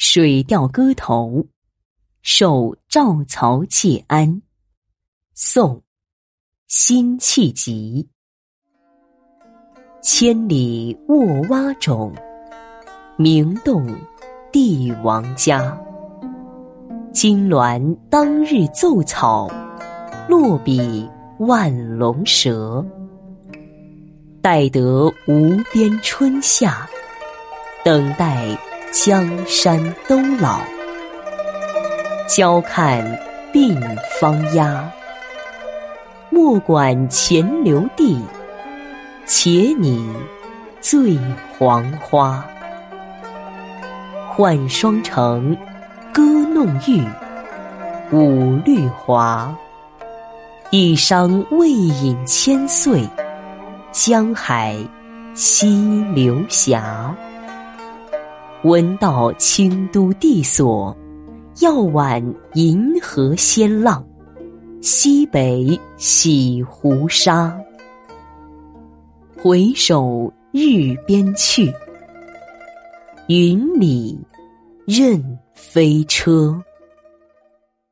水调歌头，受赵曹谢安。宋，辛弃疾。千里沃洼冢，鸣动帝王家。金銮当日奏草，落笔万龙蛇。待得无边春夏，等待。江山都老，娇看鬓方压。莫管前流地，且拟醉黄花。浣双城，歌弄玉，舞绿华。一觞未饮千岁，江海西流霞。闻道清都地所，要挽银河仙浪，西北洗胡沙。回首日边去，云里任飞车。